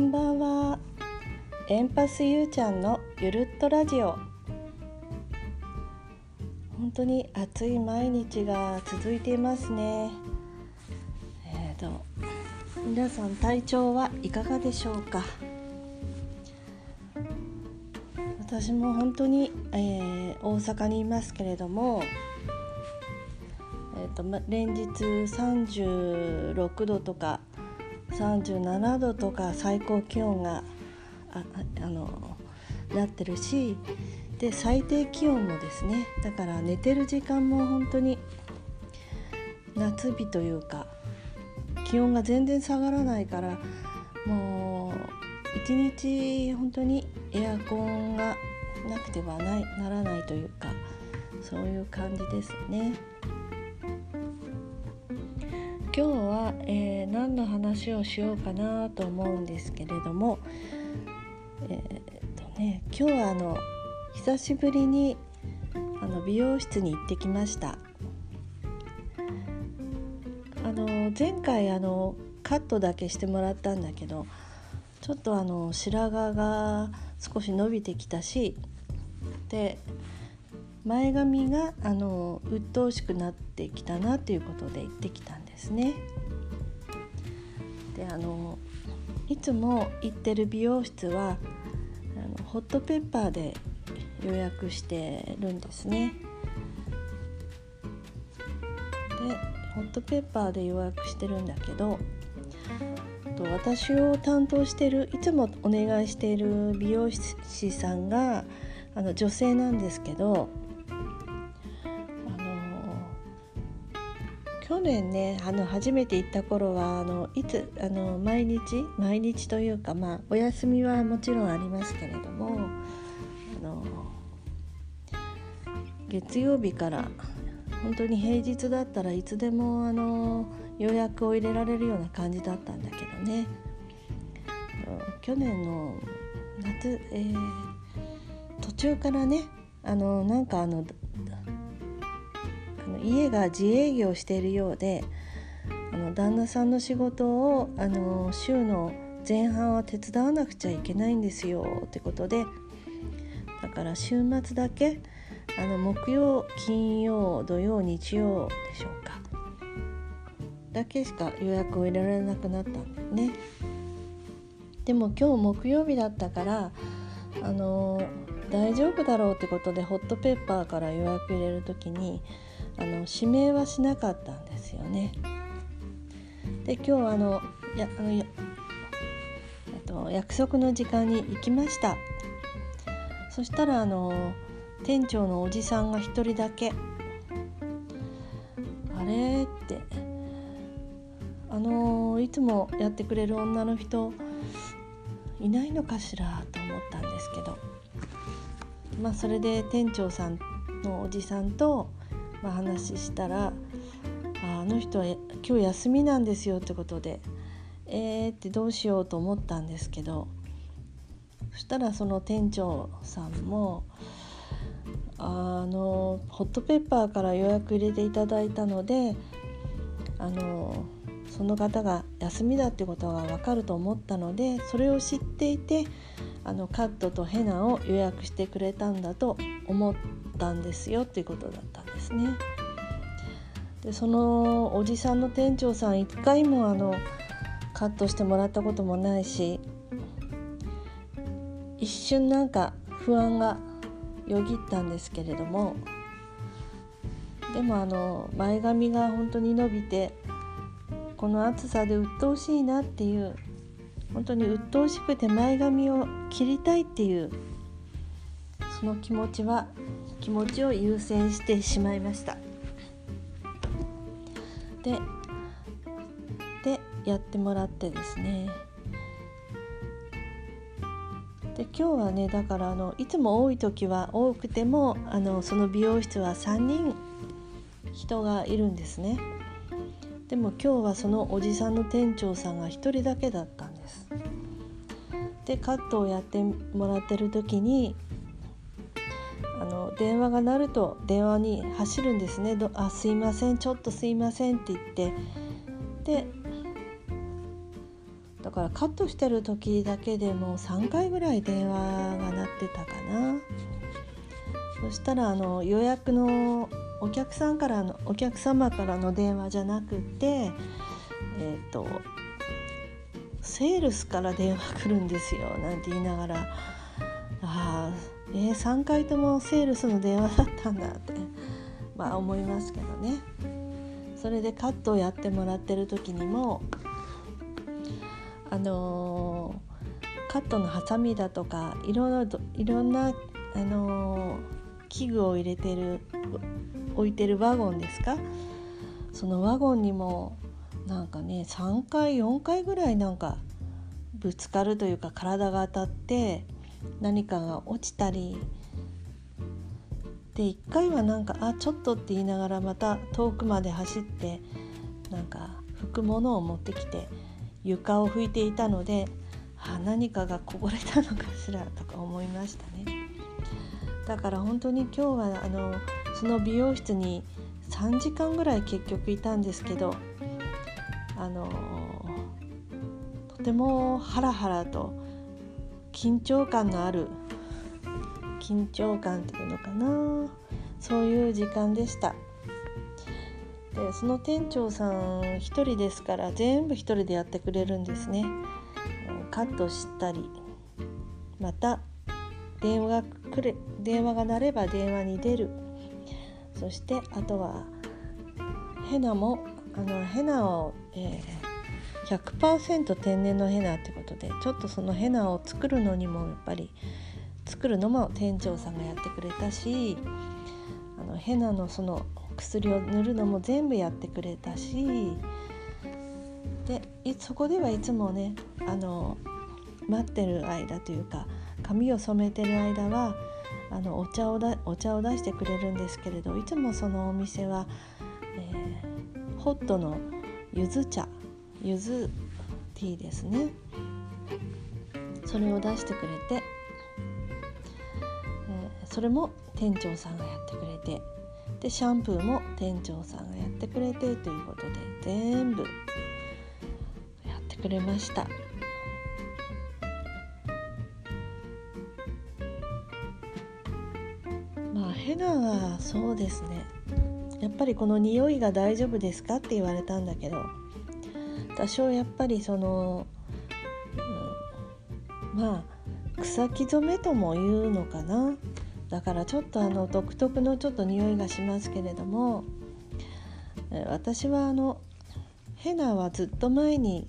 んばんは。エンパスゆうちゃんのゆるっとラジオ。本当に暑い毎日が続いていますね。えーと皆さん体調はいかがでしょうか？私も本当に、えー、大阪にいますけれどもえーとま、連日36度とか37度とか最高気温がああのなってるしで最低気温もですねだから寝てる時間も本当に夏日というか気温が全然下がらないからもう一日本当にエアコンがなくてはないならないというかそういう感じですね。今日は、えー、何の話をしようかなと思うんですけれども、えー、とね、今日はあの久しぶりにあの美容室に行ってきました。あの前回あのカットだけしてもらったんだけどちょっとあの白髪が少し伸びてきたしで前髪があの鬱陶しくなってきたなということで行ってきたんですですね。であのいつも行ってる美容室はあのホットペッパーで予約してるんですね。でホットペッパーで予約してるんだけど私を担当してるいつもお願いしている美容師さんがあの女性なんですけど去年ね。あの初めて行った頃はあのいつあの毎日毎日というかまあお休みはもちろんありますけれどもあの月曜日から本当に平日だったらいつでもあの予約を入れられるような感じだったんだけどね。去年の夏、えー、途中からねあのなんかあの家が自営業しているようであの旦那さんの仕事をあの週の前半は手伝わなくちゃいけないんですよってことでだから週末だけあの木曜金曜土曜日曜でしょうか。だけしか予約を入れられなくなったんだよね。でも今日木曜日だったからあの大丈夫だろうってことでホットペッパーから予約入れる時にあの指名はしなかったんですよね。で今日あのやあのやと約束の時間に行きましたそしたらあの店長のおじさんが1人だけ「あれ?」って「あのいつもやってくれる女の人いないのかしら?」と思ったんですけどまあそれで店長さんのおじさんとまあ、話したら「あの人は今日休みなんですよ」ってことで「えー」ってどうしようと思ったんですけどそしたらその店長さんも「あのホットペッパーから予約入れていただいたのであのその方が休みだってことが分かると思ったのでそれを知っていてあのカットとヘナを予約してくれたんだと思ったんですよっていうことだったですね。でそのおじさんの店長さん一回もあのカットしてもらったこともないし一瞬なんか不安がよぎったんですけれどもでもあの前髪が本当に伸びてこの暑さで鬱陶しいなっていう本当に鬱陶しくて前髪を切りたいっていうその気持ちは気持ちを優先してしまいました。ででやってもらってですね。で今日はねだからあのいつも多い時は多くてもあのその美容室は3人人がいるんですね。でも今日はそのおじさんの店長さんが1人だけだったんです。でカットをやってもらってる時に電話が鳴ると電話に走るんですね「あすいませんちょっとすいません」って言って。でだからカットしてる時だけでも3回ぐらい電話が鳴ってたかな。そしたらあの予約のお客さんからのお客様からの電話じゃなくてえっ、ー、とセールスから電話来るんですよなんて言いながら。えー、3回ともセールスの電話だったんだって まあ思いますけどね。それでカットをやってもらってる時にもあのー、カットのハサミだとかいろいろんな、あのー、器具を入れてる置いてるワゴンですか？そのワゴンにもなんかね3回4回ぐらいなんかぶつかるというか体が当たって何かが落ちたりで1回はなんか「あちょっと」って言いながらまた遠くまで走ってなんか拭くものを持ってきて床を拭いていたのであ何かがこぼれたのかしらとか思いましたね。だから本当に今日はあのその美容室に3時間ぐらい結局いたんですけどあのとてもハラハラと緊張感のある緊張感っていうのかな。そういう時間でした。でその店長さん1人ですから全部1人でやってくれるんですね。カットしたりまた電話が来る電話が鳴れば電話に出る。そしてあとはヘナもあのヘナを、えー、100%天然のヘナってことでちょっとそのヘナを作るのにもやっぱり作るのも店長さんがやってくれたしあのヘナのその薬を塗るのも全部やってくれたしでそこではいつもねあの待ってる間というか髪を染めてる間はあのお茶をだお茶を出してくれるんですけれどいつもそのお店は、えー、ホットのゆず茶ゆずティーですねそれを出してくれて、えー、それも店長さんがやってくれてでシャンプーも店長さんがやってくれてということで全部やってくれました。まあヘナはそうですねやっぱりこの匂いが大丈夫ですかって言われたんだけど多少やっぱりその、うん、まあ草木染めとも言うのかなだからちょっとあの独特のちょっと匂いがしますけれども私はあのヘナはずっと前に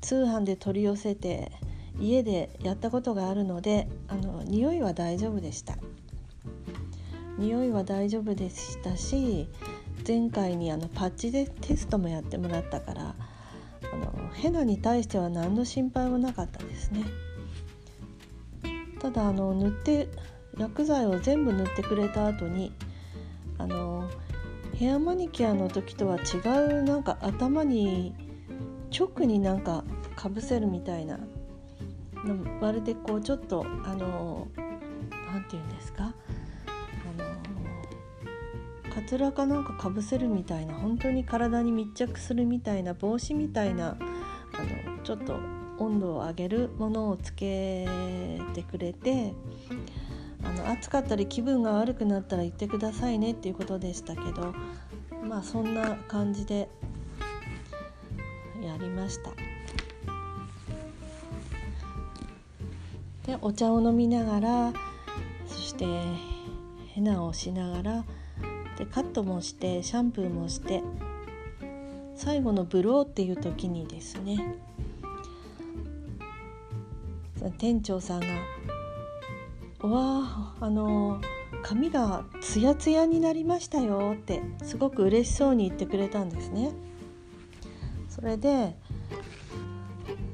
通販で取り寄せて家でやったことがあるのであの匂いは大丈夫でした。匂いは大丈夫でしたし前回にあのパッチでテストもやってもらったからあのヘナに対しては何の心配もなかったですね。ただあの塗って薬剤を全部塗ってくれた後にあのヘアマニキュアの時とは違うなんか頭に直になんかかぶせるみたいなまるでこうちょっとあの何て言うんですか？カツラかなんかかぶせるみたいな本当に体に密着するみたいな帽子みたいなあのちょっと温度を上げるものをつけてくれてあの暑かったり気分が悪くなったら言ってくださいねっていうことでしたけどまあそんな感じでやりました。でお茶を飲みながらそしてヘナをしながらでカットもしてシャンプーもして最後のブローっていう時にですね店長さんが「わああの髪がツヤツヤになりましたよ」ってすごく嬉しそうに言ってくれたんですね。それで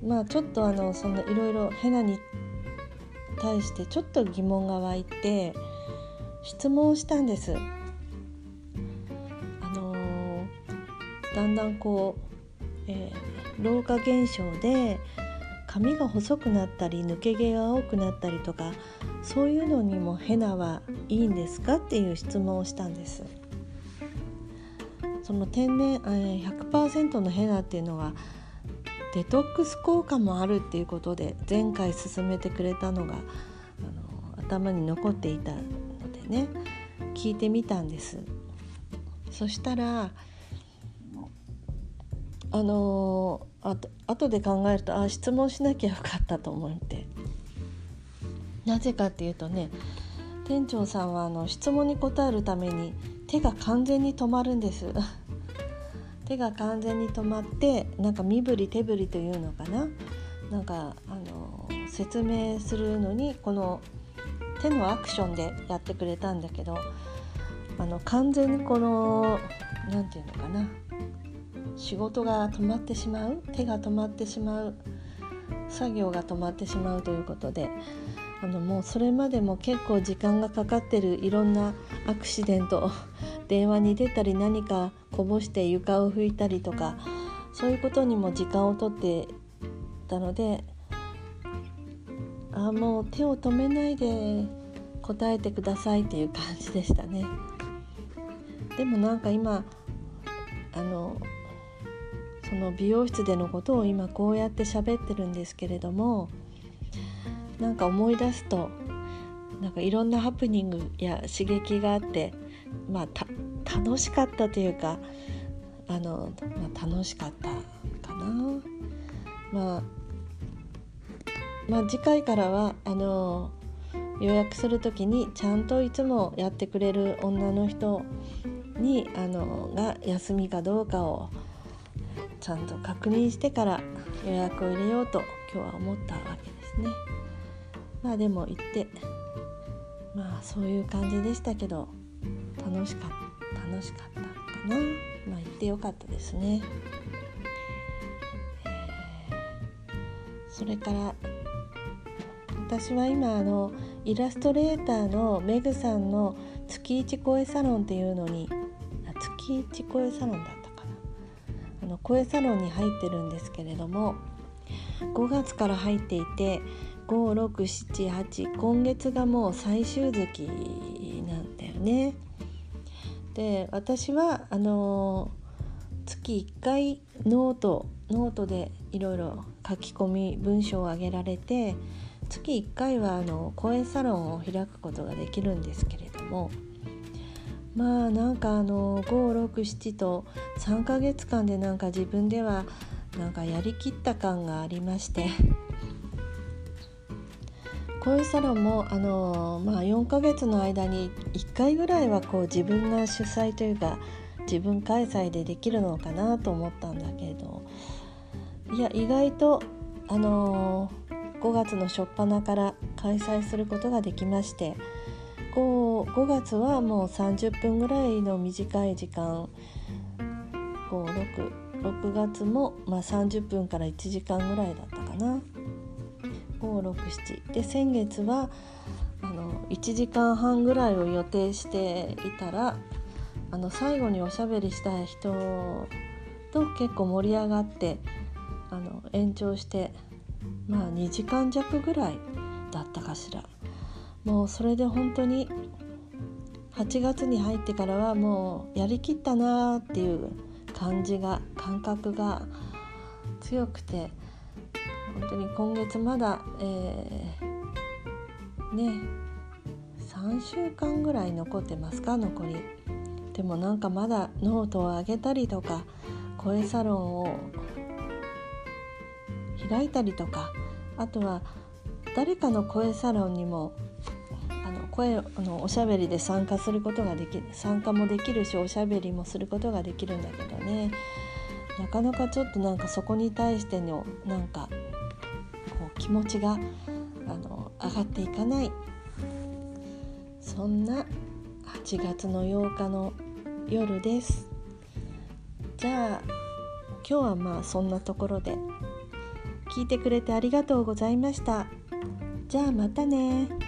まあちょっとあのそのいろいろヘナに対してちょっと疑問が湧いて質問したんです。だんだんこう、えー、老化現象で髪が細くなったり抜け毛が多くなったりとかそういうのにもヘナはいいんですかっていう質問をしたんです。その天然100%のヘナっていうのはデトックス効果もあるっていうことで前回勧めてくれたのがあの頭に残っていたのでね聞いてみたんです。そしたらあのあと後で考えるとあ質問しなきゃよかったと思って。なぜかっていうとね店長さんはあの質問に答えるために手が完全に止まるんです。手が完全に止まってなんか身振り手振りというのかな。なんかあの説明するのにこの手のアクションでやってくれたんだけどあの完全にこの何て言うのかな。仕事が止まってしまう手が止まってしまう作業が止まってしまうということであのもうそれまでも結構時間がかかってるいろんなアクシデント 電話に出たり何かこぼして床を拭いたりとかそういうことにも時間をとってたのであもう手を止めないで答えてくださいっていう感じでしたね。でもなんか今あのその美容室でのことを今こうやって喋ってるんですけれどもなんか思い出すとなんかいろんなハプニングや刺激があってまあ楽しかったというかあの、まあ、楽しかったかな。まあまあ、次回からはあの予約する時にちゃんといつもやってくれる女の人にあのが休みかどうかをちゃんと確認してから予約を入れようと今日は思ったわけですね。まあでも行ってまあそういう感じでしたけど楽しかった楽しかったかなまあ行ってよかったですね。えそれから私は今あのイラストレーターのメグさんの月一声サロンっていうのに月一声サロンだ声サロンに入ってるんですけれども5月から入っていて5678今月がもう最終月なんだよね。で私はあの月1回ノートノートでいろいろ書き込み文章を上げられて月1回はあの声サロンを開くことができるんですけれどもまあなんかあの567と3ヶ月間でなんか自分ではなんかやりきった感がありまして。声サロンもあの、まあ、4ヶ月の間に1回ぐらいはこう自分が主催というか自分開催でできるのかなと思ったんだけれど。いや意外とあの5月の初っ端から開催することができまして。5, 5月はもう30分ぐらいの短い時間56。6月も、まあ、30分から1時間ぐらいだったかな。567で先月はあの1時間半ぐらいを予定していたらあの最後におしゃべりしたい人と結構盛り上がってあの延長してまあ2時間弱ぐらいだったかしらもうそれで本当に8月に入ってからはもうやりきったなーっていう感じが感覚が強くて本当に今月まだ、えー、ね3週間ぐらい残ってますか残り。でもなんかまだノートを上げたりとか声サロンを開いたりとかあとは誰かの声サロンにも声のおしゃべりで参加することができ参加もできるしおしゃべりもすることができるんだけどね。なかなかちょっとなんかそこに対してのなんかこう気持ちがあの上がっていかない。そんな8月の8日の夜です。じゃあ今日はまあそんなところで聞いてくれてありがとうございました。じゃあまたね。